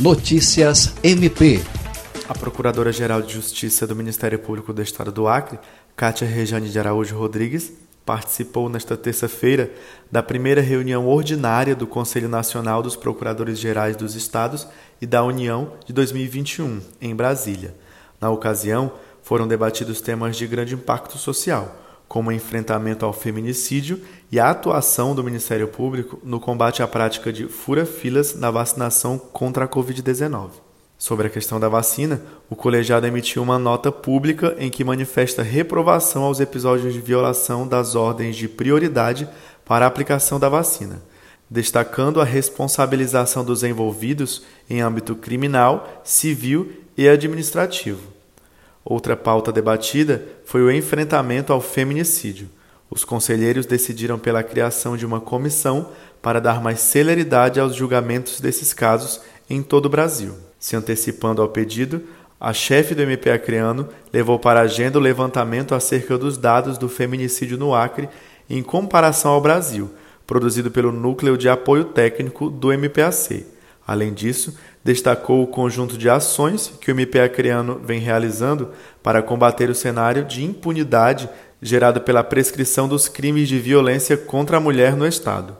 Notícias MP. A Procuradora-Geral de Justiça do Ministério Público do Estado do Acre, Cátia Rejane de Araújo Rodrigues, participou nesta terça-feira da primeira reunião ordinária do Conselho Nacional dos Procuradores-Gerais dos Estados e da União de 2021, em Brasília. Na ocasião, foram debatidos temas de grande impacto social, como enfrentamento ao feminicídio e a atuação do Ministério Público no combate à prática de fura-filas na vacinação contra a Covid-19. Sobre a questão da vacina, o colegiado emitiu uma nota pública em que manifesta reprovação aos episódios de violação das ordens de prioridade para a aplicação da vacina, destacando a responsabilização dos envolvidos em âmbito criminal, civil e administrativo. Outra pauta debatida foi o enfrentamento ao feminicídio. Os conselheiros decidiram pela criação de uma comissão para dar mais celeridade aos julgamentos desses casos em todo o Brasil. Se antecipando ao pedido, a chefe do MP Acreano levou para a agenda o levantamento acerca dos dados do feminicídio no Acre em comparação ao Brasil, produzido pelo Núcleo de Apoio Técnico do MPAC. Além disso, destacou o conjunto de ações que o MP Acreano vem realizando para combater o cenário de impunidade gerado pela prescrição dos crimes de violência contra a mulher no Estado.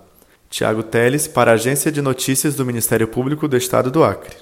Tiago Teles, para a Agência de Notícias do Ministério Público do Estado do Acre.